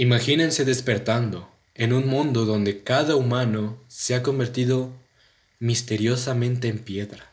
Imagínense despertando en un mundo donde cada humano se ha convertido misteriosamente en piedra.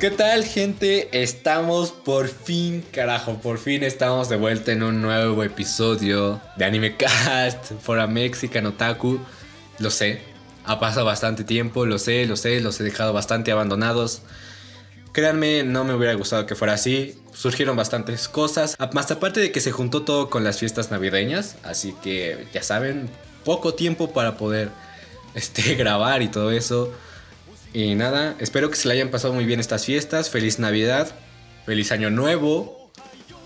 ¿Qué tal gente? Estamos por fin, carajo, por fin estamos de vuelta en un nuevo episodio de Anime Cast for a Mexican Otaku. Lo sé, ha pasado bastante tiempo, lo sé, lo sé, los he dejado bastante abandonados. Créanme, no me hubiera gustado que fuera así. Surgieron bastantes cosas, más aparte de que se juntó todo con las fiestas navideñas, así que ya saben, poco tiempo para poder este, grabar y todo eso. Y nada, espero que se le hayan pasado muy bien estas fiestas. Feliz Navidad, feliz Año Nuevo,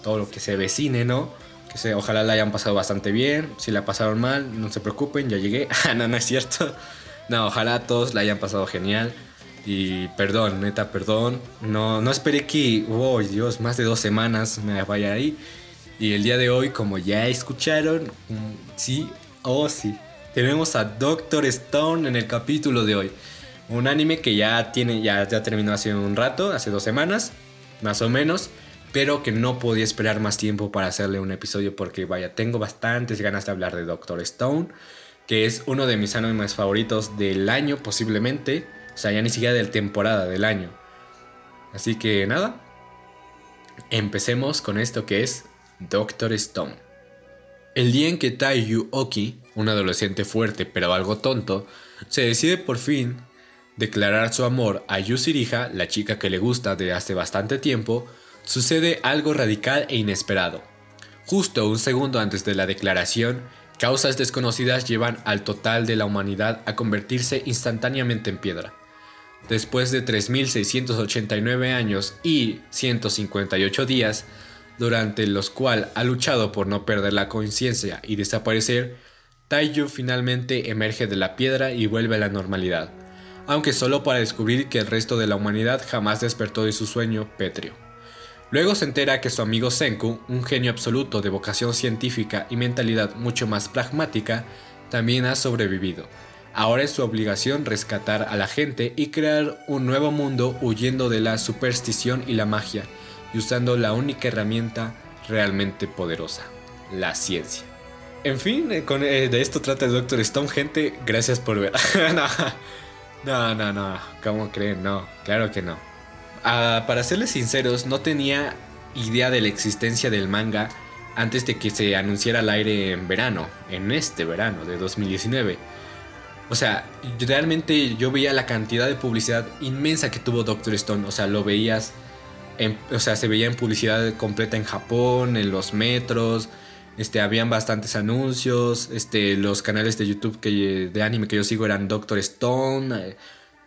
todo lo que se vecine, ¿no? Que se, ojalá la hayan pasado bastante bien. Si la pasaron mal, no se preocupen, ya llegué. Ah, no, no es cierto. No, ojalá todos la hayan pasado genial. Y perdón, neta, perdón. No, no esperé que, oh Dios, más de dos semanas me vaya ahí. Y el día de hoy, como ya escucharon, mm, sí, oh sí, tenemos a Doctor Stone en el capítulo de hoy. Un anime que ya tiene, ya, ya terminó hace un rato, hace dos semanas, más o menos. Pero que no podía esperar más tiempo para hacerle un episodio porque vaya, tengo bastantes ganas de hablar de Doctor Stone. Que es uno de mis animes favoritos del año posiblemente. O sea, ya ni siquiera del temporada, del año. Así que nada. Empecemos con esto que es Doctor Stone. El día en que Taiyu Oki, un adolescente fuerte pero algo tonto, se decide por fin declarar su amor a Yusirija, la chica que le gusta de hace bastante tiempo, sucede algo radical e inesperado. Justo un segundo antes de la declaración, causas desconocidas llevan al total de la humanidad a convertirse instantáneamente en piedra. Después de 3.689 años y 158 días, durante los cuales ha luchado por no perder la conciencia y desaparecer, Taiyu finalmente emerge de la piedra y vuelve a la normalidad aunque solo para descubrir que el resto de la humanidad jamás despertó de su sueño pétreo. Luego se entera que su amigo Senku, un genio absoluto de vocación científica y mentalidad mucho más pragmática, también ha sobrevivido. Ahora es su obligación rescatar a la gente y crear un nuevo mundo huyendo de la superstición y la magia, y usando la única herramienta realmente poderosa, la ciencia. En fin, eh, eh, de esto trata el Doctor Stone, gente. Gracias por ver. no, no. ¿Cómo creen? No, claro que no. Ah, para serles sinceros, no tenía idea de la existencia del manga antes de que se anunciara al aire en verano, en este verano de 2019. O sea, realmente yo veía la cantidad de publicidad inmensa que tuvo Doctor Stone. O sea, lo veías, o sea, se veía en publicidad completa en Japón, en los metros, este, habían bastantes anuncios. Este, los canales de YouTube que, de anime que yo sigo eran Doctor Stone. Eh,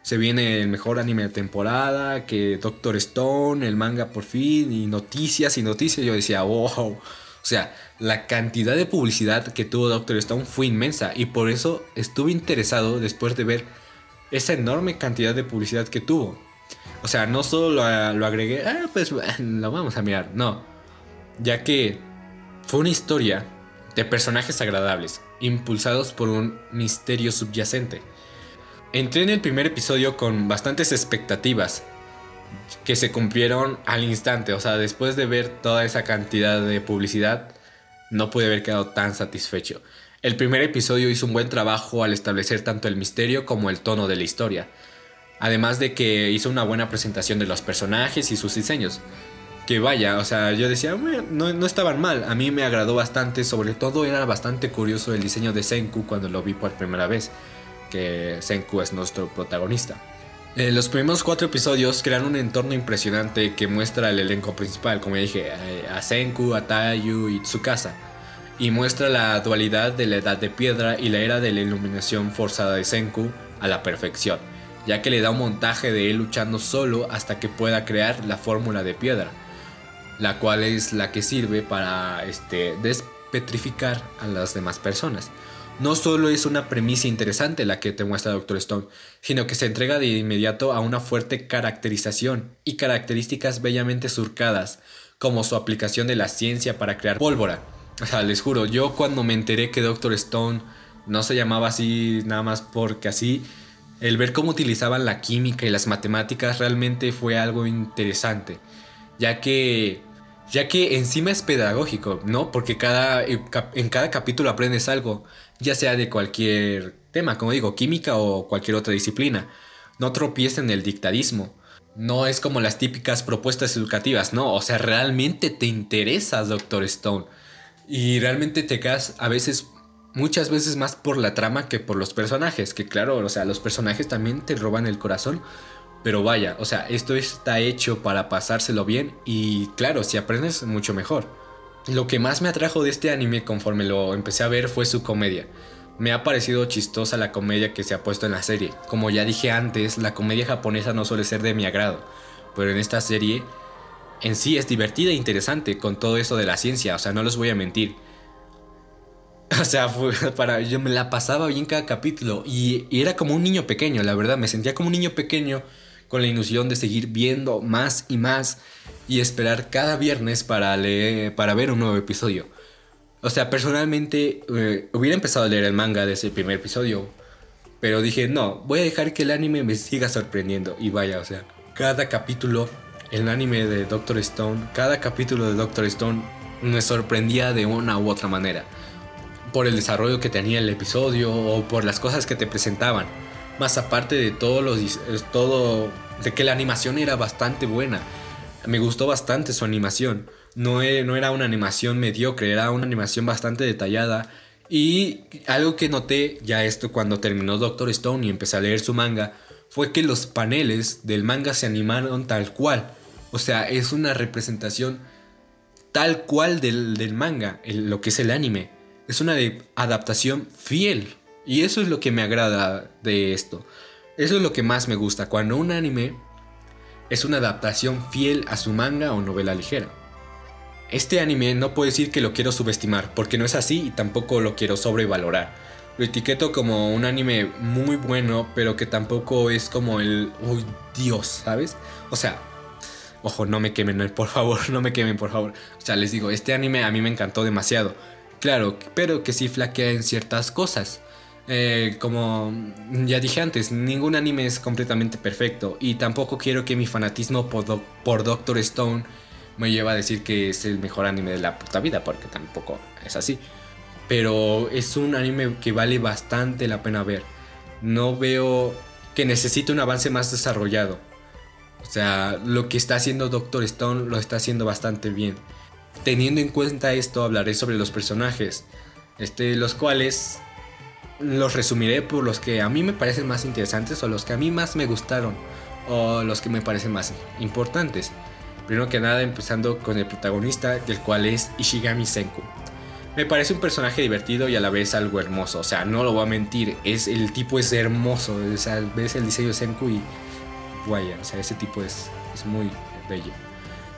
se viene el mejor anime de temporada. Que Doctor Stone, el manga por fin. Y noticias y noticias. Yo decía, wow. O sea, la cantidad de publicidad que tuvo Doctor Stone fue inmensa. Y por eso estuve interesado después de ver esa enorme cantidad de publicidad que tuvo. O sea, no solo lo, lo agregué, ah, pues lo vamos a mirar. No. Ya que fue una historia de personajes agradables, impulsados por un misterio subyacente. Entré en el primer episodio con bastantes expectativas que se cumplieron al instante, o sea, después de ver toda esa cantidad de publicidad, no pude haber quedado tan satisfecho. El primer episodio hizo un buen trabajo al establecer tanto el misterio como el tono de la historia, además de que hizo una buena presentación de los personajes y sus diseños que vaya, o sea, yo decía, no, estaban mal, a mí me agradó bastante, sobre todo era bastante curioso el diseño de Senku cuando lo vi por primera vez, que Senku es nuestro protagonista. En los primeros cuatro episodios crean un entorno impresionante que muestra el elenco principal, como dije, a Senku, a Tayu y Tsukasa, y muestra la dualidad de la edad de piedra y la era de la iluminación forzada de Senku a la perfección, ya que le da un montaje de él luchando solo hasta que pueda crear la fórmula de piedra la cual es la que sirve para este, despetrificar a las demás personas. no solo es una premisa interesante la que te muestra Doctor Stone, sino que se entrega de inmediato a una fuerte caracterización y características bellamente surcadas, como su aplicación de la ciencia para crear pólvora. O sea, les juro, yo cuando me enteré que Doctor Stone no se llamaba así nada más porque así, el ver cómo utilizaban la química y las matemáticas realmente fue algo interesante, ya que ya que encima es pedagógico, ¿no? Porque cada, en cada capítulo aprendes algo, ya sea de cualquier tema, como digo, química o cualquier otra disciplina. No tropiecen en el dictadismo. No es como las típicas propuestas educativas, no, o sea, realmente te interesa Doctor Stone. Y realmente te quedas a veces, muchas veces más por la trama que por los personajes, que claro, o sea, los personajes también te roban el corazón. Pero vaya, o sea, esto está hecho para pasárselo bien y claro, si aprendes mucho mejor. Lo que más me atrajo de este anime conforme lo empecé a ver fue su comedia. Me ha parecido chistosa la comedia que se ha puesto en la serie. Como ya dije antes, la comedia japonesa no suele ser de mi agrado, pero en esta serie en sí es divertida e interesante con todo eso de la ciencia, o sea, no les voy a mentir. O sea, para, yo me la pasaba bien cada capítulo y, era como un niño pequeño, la verdad, me sentía como un niño pequeño con la ilusión de seguir viendo más y más y esperar cada viernes para, leer, para ver un nuevo episodio. O sea, personalmente eh, hubiera empezado a leer el manga de ese primer episodio, pero dije, no, voy a dejar que el anime me siga sorprendiendo. Y vaya, o sea, cada capítulo, el anime de Doctor Stone, cada capítulo de Doctor Stone me sorprendía de una u otra manera. Por el desarrollo que tenía el episodio o por las cosas que te presentaban. Más aparte de todo, los, todo de que la animación era bastante buena. Me gustó bastante su animación no, era una animación mediocre, era una animación bastante detallada. Y algo que noté ya esto cuando terminó Doctor Stone y empecé a leer su manga, fue que los paneles del manga se animaron tal cual. O sea, es una representación tal cual del, manga, lo que es el anime. Es una adaptación fiel. Y eso es lo que me agrada de esto. Eso es lo que más me gusta, cuando un anime es una adaptación fiel a su manga o novela ligera. Este anime no puedo decir que lo quiero subestimar, porque no es así y tampoco lo quiero sobrevalorar. Lo etiqueto como un anime muy bueno, pero que tampoco es como el... ¡Uy, Dios! ¿Sabes? O sea, ojo, no me quemen, por favor, no me quemen, por favor. O sea, les digo, este anime a mí me encantó demasiado. Claro, pero que sí flaquea en ciertas cosas. Eh, como ya dije antes, ningún anime es completamente perfecto y tampoco quiero que mi fanatismo por, Doctor Stone me lleva a decir que es el mejor anime de la puta vida, porque tampoco es así. Pero es un anime que vale bastante la pena ver. No veo que necesite un avance más desarrollado. O sea, lo que está haciendo Doctor Stone lo está haciendo bastante bien. Teniendo en cuenta esto, hablaré sobre los personajes, este, los cuales los resumiré por los que a mí me parecen más interesantes o los que a mí más me gustaron o los que me parecen más importantes. Primero que nada, empezando con el protagonista, del cual es Ishigami Senku. Me parece un personaje divertido y a la vez algo hermoso. O sea, no lo voy a mentir. Es, el tipo es hermoso. O sea, ves el diseño de Senku y. Vaya, o sea, ese tipo es muy bello.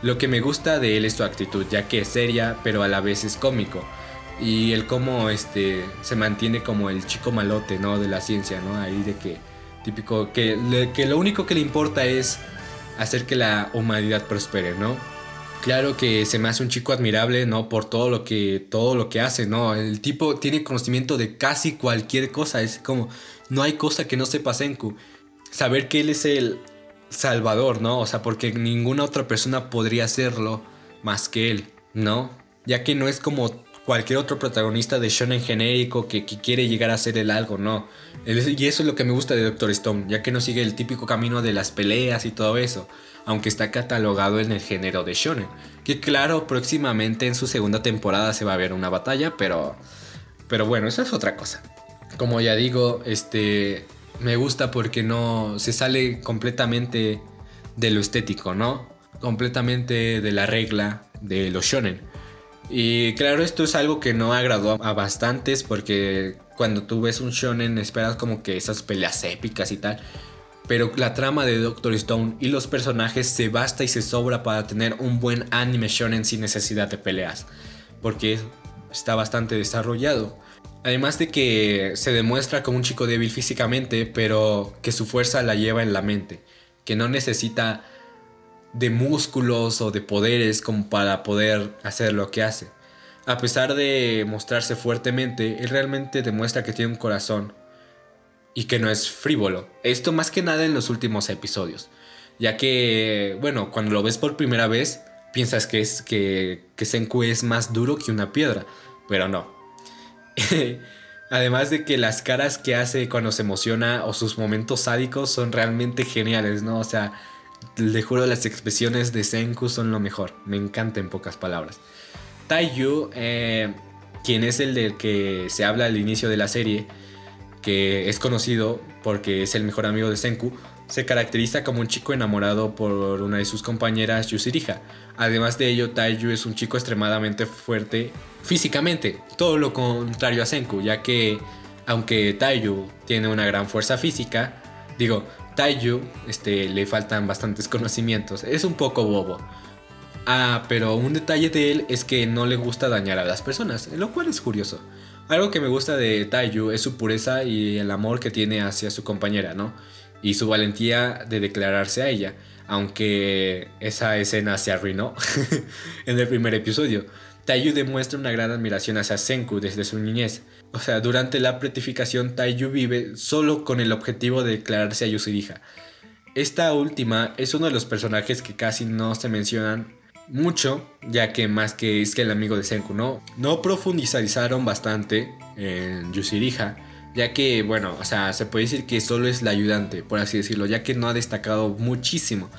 Lo que me gusta de él es su actitud, ya que es seria, pero a la vez es cómico. Y el cómo este, se mantiene como el chico malote, ¿no? De la ciencia, ¿no? Ahí de que. Típico. Que, que lo único que le importa es hacer que la humanidad prospere, ¿no? Claro que se me hace un chico admirable, ¿no? Por todo lo que, todo lo que hace, ¿no? El tipo tiene conocimiento de casi cualquier cosa. Es como, no hay cosa que no sepa Senku. Saber que él es el salvador, ¿no? O sea, porque ninguna otra persona podría hacerlo más que él, ¿no? Ya que no es como cualquier otro protagonista de shonen genérico que, quiere llegar a ser el algo, no. Y eso es lo que me gusta de Doctor Stone, ya que no sigue el típico camino de las peleas y todo eso, aunque está catalogado en el género de shonen. Que claro, próximamente en su segunda temporada se va a ver una batalla, pero pero bueno, eso es otra cosa. Como ya digo, este me gusta porque no se sale completamente de lo estético, ¿no? Completamente de la regla de los shonen. Y claro, esto es algo que no agradó a bastantes porque cuando tú ves un shonen esperas como que esas peleas épicas y tal. Pero la trama de Doctor Stone y los personajes se basta y se sobra para tener un buen anime shonen sin necesidad de peleas. Porque está bastante desarrollado. Además de que se demuestra como un chico débil físicamente, pero que su fuerza la lleva en la mente, que no necesita de músculos o de poderes como para poder hacer lo que hace. A pesar de mostrarse fuertemente, él realmente demuestra que tiene un corazón y que no es frívolo. Esto más que nada en los últimos episodios, ya que, bueno, cuando lo ves por primera vez, piensas que es que, que Senku es más duro que una piedra, pero no. Además de que las caras que hace cuando se emociona o sus momentos sádicos son realmente geniales, ¿no? O sea, le juro las expresiones de Senku son lo mejor. Me encanta en pocas palabras. Taiyu, eh, quien es el del que se habla al inicio de la serie, que es conocido porque es el mejor amigo de Senku, se caracteriza como un chico enamorado por una de sus compañeras Yusirija. Además de ello, Taiyu es un chico extremadamente fuerte físicamente, todo lo contrario a Senku, ya que aunque Taiyu tiene una gran fuerza física, digo, Taiyu este, le faltan bastantes conocimientos, es un poco bobo. Ah, pero un detalle de él es que no le gusta dañar a las personas, lo cual es curioso. Algo que me gusta de Taiyu es su pureza y el amor que tiene hacia su compañera, ¿no? Y su valentía de declararse a ella, aunque esa escena se arruinó en el primer episodio. Taiyu demuestra una gran admiración hacia Senku desde su niñez. O sea, durante la pretificación, Taiyu vive solo con el objetivo de declararse a Yusirija. Esta última es uno de los personajes que casi no se mencionan mucho, ya que más que es que el amigo de Senku, ¿no? No profundizaron bastante en Yusirija, ya que, bueno, o sea, se puede decir que solo es la ayudante, por así decirlo, ya que no ha destacado muchísimo.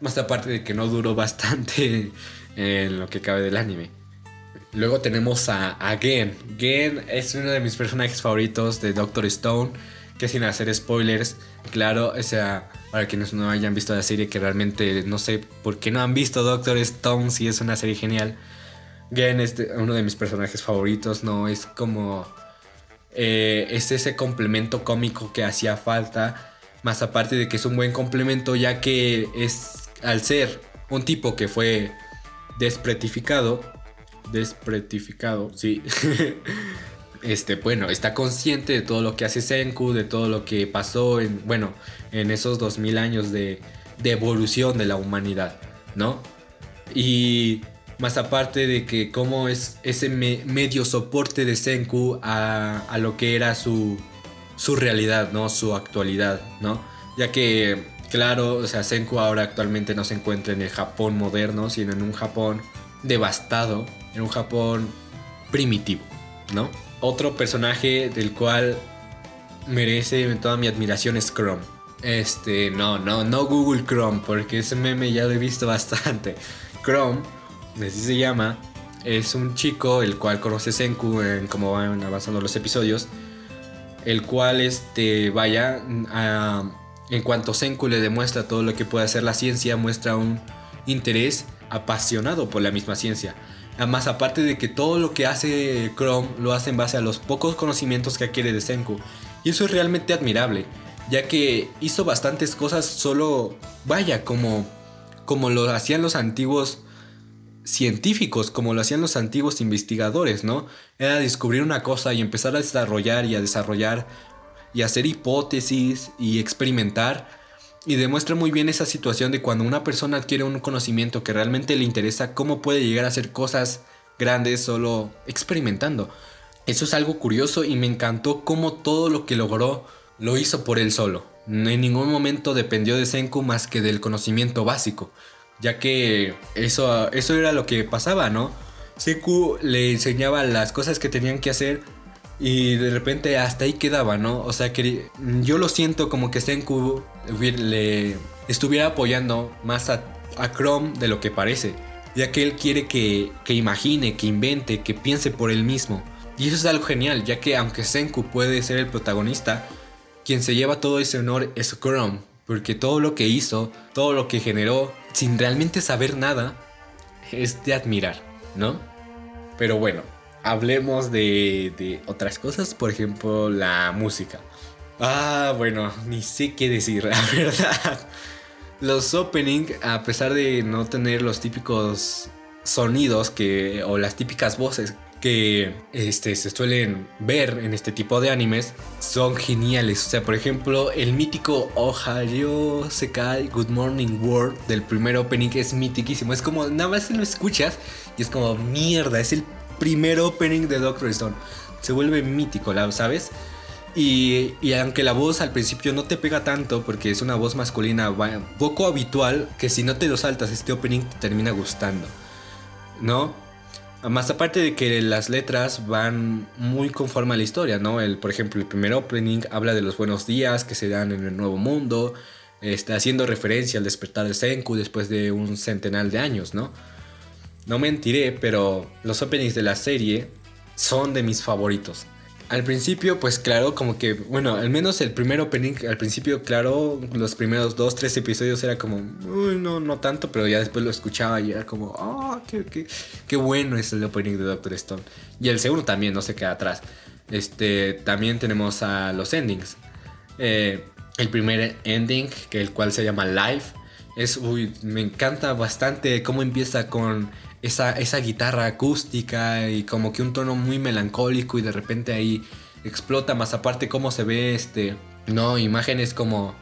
Más aparte de que no duró bastante en lo que cabe del anime. Luego tenemos a, a Gen. Gen es uno de mis personajes favoritos de Doctor Stone, que sin hacer spoilers, claro, o sea, para quienes no hayan visto la serie, que realmente no sé por qué no han visto Doctor Stone, si es una serie genial. Gen es uno de mis personajes favoritos, ¿no? Es como... Eh, es ese complemento cómico que hacía falta, más aparte de que es un buen complemento, ya que es, al ser un tipo que fue despretificado, despretificado, sí. este, bueno, está consciente de todo lo que hace Senku, de todo lo que pasó en, bueno, en esos 2000 años de, de evolución de la humanidad, ¿no? Y más aparte de que cómo es ese medio soporte de Senku a, a, lo que era su, su realidad, ¿no? Su actualidad, ¿no? Ya que, claro, o sea, Senku ahora actualmente no se encuentra en el Japón moderno, sino en un Japón devastado, en un Japón primitivo, ¿no? Otro personaje del cual merece toda mi admiración es Chrome. Este, no, no, no Google Chrome, porque ese meme ya lo he visto bastante. Chrome, así se llama, es un chico el cual conoce Senku en cómo van avanzando los episodios. El cual, este, vaya, en cuanto Senku le demuestra todo lo que puede hacer la ciencia, muestra un interés apasionado por la misma ciencia. Además, aparte de que todo lo que hace Chrome lo hace en base a los pocos conocimientos que adquiere de Senku. Y eso es realmente admirable, ya que hizo bastantes cosas solo, vaya, como, como lo hacían los antiguos científicos, como lo hacían los antiguos investigadores, ¿no? Era descubrir una cosa y empezar a desarrollar y a desarrollar y hacer hipótesis y experimentar y demuestra muy bien esa situación de cuando una persona adquiere un conocimiento que realmente le interesa, cómo puede llegar a hacer cosas grandes solo experimentando. Eso es algo curioso y me encantó cómo todo lo que logró lo hizo por él solo. En ningún momento dependió de Senku más que del conocimiento básico, ya que eso, eso era lo que pasaba, ¿no? Senku le enseñaba las cosas que tenían que hacer y de repente hasta ahí quedaba, ¿no? O sea que yo lo siento como que Senku le estuviera apoyando más a, Chrome de lo que parece. Ya que él quiere que, que imagine, que invente, que piense por él mismo. Y eso es algo genial, ya que aunque Senku puede ser el protagonista, quien se lleva todo ese honor es Chrome. Porque todo lo que hizo, todo lo que generó, sin realmente saber nada, es de admirar, ¿no? Pero bueno, hablemos de, otras cosas, por ejemplo, la música. Ah, bueno, ni sé qué decir, la verdad. Los opening, a pesar de no tener los típicos sonidos que, o las típicas voces que este, se suelen ver en este tipo de animes son geniales. O sea, por ejemplo, el mítico Ohayo Sekai Good Morning World del primer opening es mitiquísimo. Es como, nada más lo escuchas y es como, mierda, es el primer opening de Doctor Stone. Se vuelve mítico, ¿sabes? Y, y, aunque la voz al principio no te pega tanto, porque es una voz masculina poco habitual, que si no te lo saltas, este opening te termina gustando. ¿No? Más aparte de que las letras van muy conforme a la historia, ¿no? El, por ejemplo, el primer opening habla de los buenos días que se dan en el nuevo mundo, está haciendo referencia al despertar de Senku después de un centenar de años, ¿no? No mentiré, pero los openings de la serie son de mis favoritos. Al principio, pues claro, como que, bueno, al menos el primer opening, al principio, claro, los primeros dos, tres episodios era como, uy, no, no tanto, pero ya después lo escuchaba y era como, ah, qué, qué, qué, bueno es el opening de Doctor Stone. Y el segundo también, no se queda atrás. Este, también tenemos a los endings. Eh, el primer ending, que el cual se llama Live, es, uy, me encanta bastante cómo empieza con esa, guitarra acústica y como que un tono muy melancólico y de repente ahí explota, más aparte cómo se ve este, no, imágenes como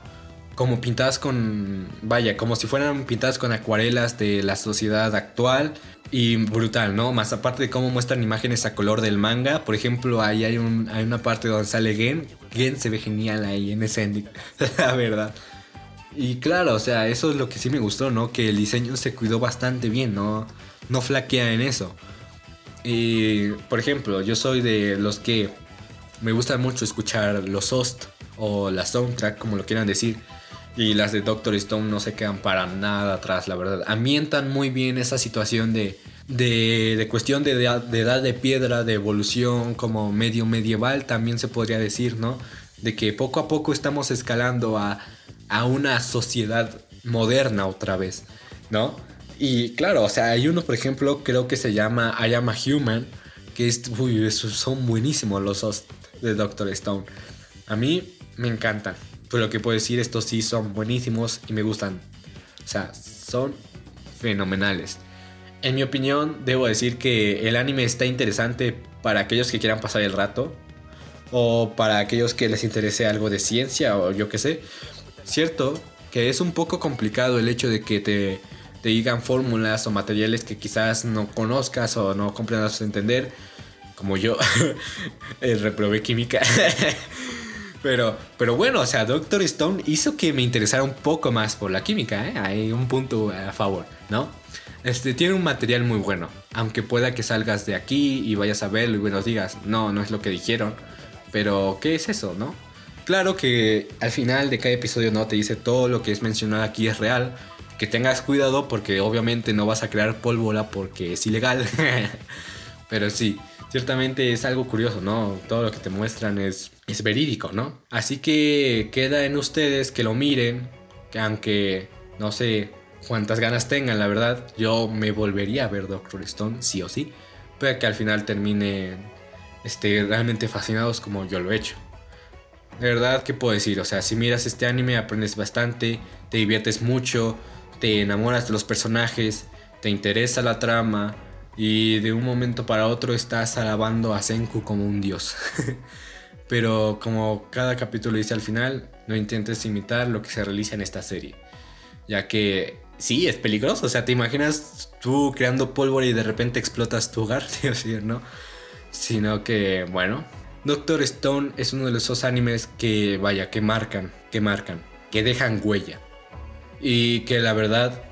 como pintadas con, vaya, como si fueran pintadas con acuarelas de la sociedad actual y brutal, ¿no? Más aparte de cómo muestran imágenes a color del manga, por ejemplo, ahí hay, un, hay una parte donde sale Gen, Gen se ve genial ahí en ese ending, la verdad. Y claro, o sea, eso es lo que sí me gustó, ¿no? Que el diseño se cuidó bastante bien, ¿no? no flaquea en eso. Y, por ejemplo, yo soy de los que me gusta mucho escuchar los host o la soundtrack, como lo quieran decir. Y las de Doctor Stone no se quedan para nada atrás, la verdad. Ambientan muy bien esa situación de, de, cuestión de, de, edad de piedra, de evolución como medio medieval, también se podría decir, ¿no? De que poco a poco estamos escalando a, a una sociedad moderna otra vez, ¿no? Y claro, o sea, hay uno, por ejemplo, creo que se llama I Am a Human, que es, uy, son buenísimos los de Doctor Stone. A mí me encantan. Pero lo que puedo decir, estos sí son buenísimos y me gustan. O sea, son fenomenales. En mi opinión, debo decir que el anime está interesante para aquellos que quieran pasar el rato. O para aquellos que les interese algo de ciencia o yo qué sé. Cierto que es un poco complicado el hecho de que te te digan fórmulas o materiales que quizás no conozcas o no comprendas entender, como yo, eh, reprobé química. pero, pero bueno, o sea, Doctor Stone hizo que me interesara un poco más por la química, ¿eh? hay un punto a favor, ¿no? Este tiene un material muy bueno, aunque pueda que salgas de aquí y vayas a verlo y nos digas, no, no es lo que dijeron, pero ¿qué es eso, no? Claro que al final de cada episodio no te dice todo lo que es mencionado aquí es real, que tengas cuidado porque obviamente no vas a crear pólvora porque es ilegal. Pero sí, ciertamente es algo curioso, ¿no? Todo lo que te muestran es, es verídico, ¿no? Así que queda en ustedes que lo miren, que aunque no sé cuántas ganas tengan, la verdad, yo me volvería a ver Doctor Stone, sí o sí, pero que al final termine este, realmente fascinados como yo lo he hecho. De verdad, ¿qué puedo decir? O sea, si miras este anime aprendes bastante, te diviertes mucho, te enamoras de los personajes, te interesa la trama y de un momento para otro estás alabando a Senku como un dios. Pero como cada capítulo dice al final, no intentes imitar lo que se realiza en esta serie. Ya que sí, es peligroso. O sea, te imaginas tú creando pólvora y de repente explotas tu hogar, ¿no? Sino que, bueno, Doctor Stone es uno de esos animes que, vaya, que marcan, que marcan, que dejan huella y que la verdad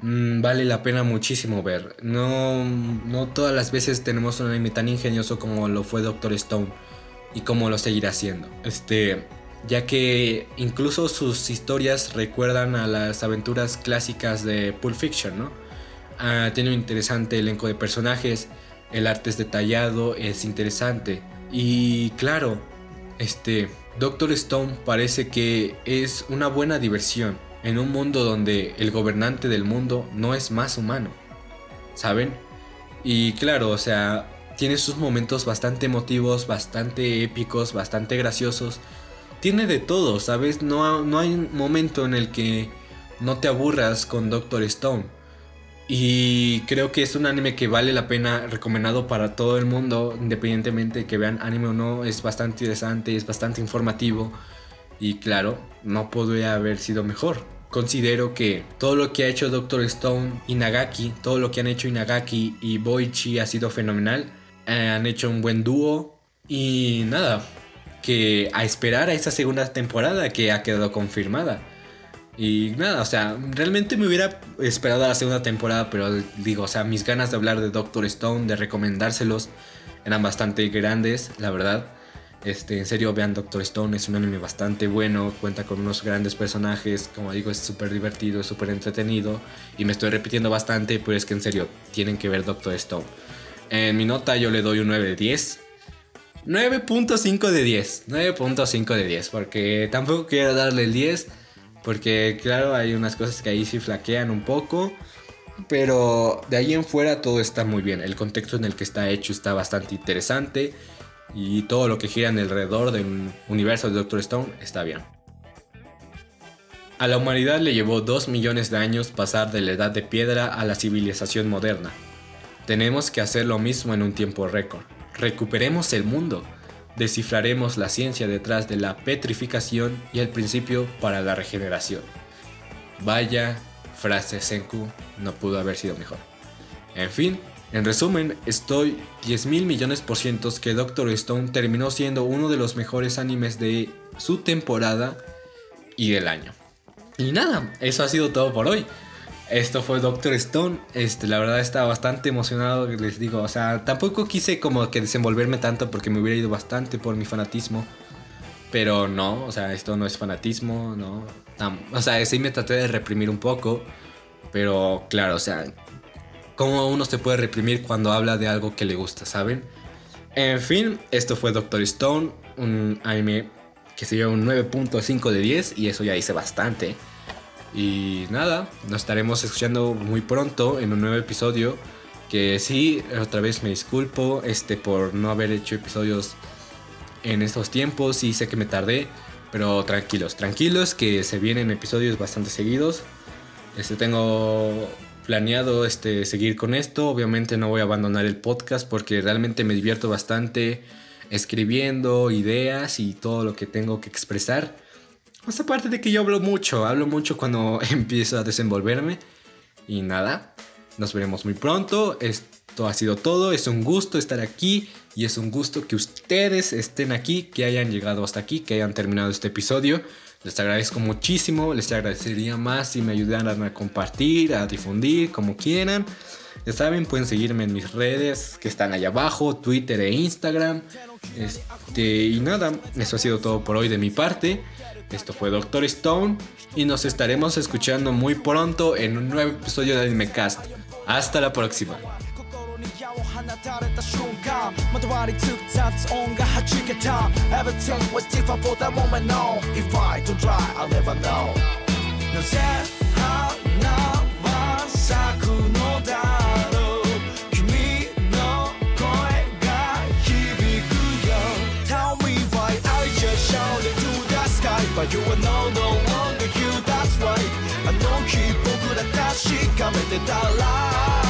mm, vale la pena muchísimo ver. No, no todas las veces tenemos un anime tan ingenioso como lo fue Doctor Stone y como lo seguirá siendo. Este, ya que incluso sus historias recuerdan a las aventuras clásicas de Pulp Fiction, ¿no? Ah, tiene un interesante elenco de personajes, el arte es detallado, es interesante y claro, este Doctor Stone parece que es una buena diversión en un mundo donde el gobernante del mundo no es más humano, ¿saben? Y claro, o sea, tiene sus momentos bastante emotivos, bastante épicos, bastante graciosos. Tiene de todo, ¿sabes? No, no hay un momento en el que no te aburras con Doctor Stone. Y creo que es un anime que vale la pena, recomendado para todo el mundo, independientemente de que vean anime o no. Es bastante interesante, es bastante informativo. Y claro, no podría haber sido mejor. Considero que todo lo que ha hecho Doctor Stone, Inagaki, todo lo que han hecho Inagaki y Boichi ha sido fenomenal. Eh, han hecho un buen dúo. Y nada, que a esperar a esa segunda temporada que ha quedado confirmada. Y nada, o sea, realmente me hubiera esperado a la segunda temporada, pero digo, o sea, mis ganas de hablar de Doctor Stone, de recomendárselos, eran bastante grandes, la verdad. Este, en serio, vean Doctor Stone, es un anime bastante bueno, cuenta con unos grandes personajes, como digo, es súper divertido, súper entretenido, y me estoy repitiendo bastante, pero es que en serio, tienen que ver Doctor Stone. En mi nota yo le doy un 9 de 10. 9.5 de 10, 9.5 de 10, porque tampoco quiero darle el 10, porque claro, hay unas cosas que ahí sí flaquean un poco. Pero de ahí en fuera todo está muy bien. El contexto en el que está hecho está bastante interesante y todo lo que gira en alrededor del universo de Doctor Stone está bien. A la humanidad le llevó 2 millones de años pasar de la edad de piedra a la civilización moderna. Tenemos que hacer lo mismo en un tiempo récord. Recuperemos el mundo. Descifraremos la ciencia detrás de la petrificación y el principio para la regeneración. Vaya frase Senku, no pudo haber sido mejor. En fin, en resumen, estoy 10 mil millones por ciento que Doctor Stone terminó siendo uno de los mejores animes de su temporada y del año. Y nada, eso ha sido todo por hoy. Esto fue Doctor Stone. Este, la verdad estaba bastante emocionado, les digo. O sea, tampoco quise como que desenvolverme tanto porque me hubiera ido bastante por mi fanatismo. Pero no, o sea, esto no es fanatismo, ¿no? O sea, sí me traté de reprimir un poco. Pero claro, o sea, cómo uno se puede reprimir cuando habla de algo que le gusta, ¿saben? En fin, esto fue Doctor Stone, un anime que se lleva un 9.5 de 10 y eso ya hice bastante. Y nada, nos estaremos escuchando muy pronto en un nuevo episodio. Que sí, otra vez me disculpo este, por no haber hecho episodios en estos tiempos. Y sé que me tardé, pero tranquilos, tranquilos que se vienen episodios bastante seguidos. Este, tengo planeado este, seguir con esto. Obviamente no voy a abandonar el podcast porque realmente me divierto bastante escribiendo ideas y todo lo que tengo que expresar. Pues aparte de que yo hablo mucho, hablo mucho cuando empiezo a desenvolverme. Y nada, nos veremos muy pronto. Esto ha sido todo. Es un gusto estar aquí y es un gusto que ustedes estén aquí, que hayan llegado hasta aquí, que hayan terminado este episodio. Les agradezco muchísimo, les agradecería más si me ayudaran a compartir, a difundir, como quieran. Ya saben, pueden seguirme en mis redes que están allá abajo, Twitter e Instagram. Este, y nada, eso ha sido todo por hoy de mi parte. Esto fue Doctor Stone y nos estaremos escuchando muy pronto en un nuevo episodio de Animecast. Hasta la próxima. you are no, no longer you, that's right あの日僕ら確かめてたら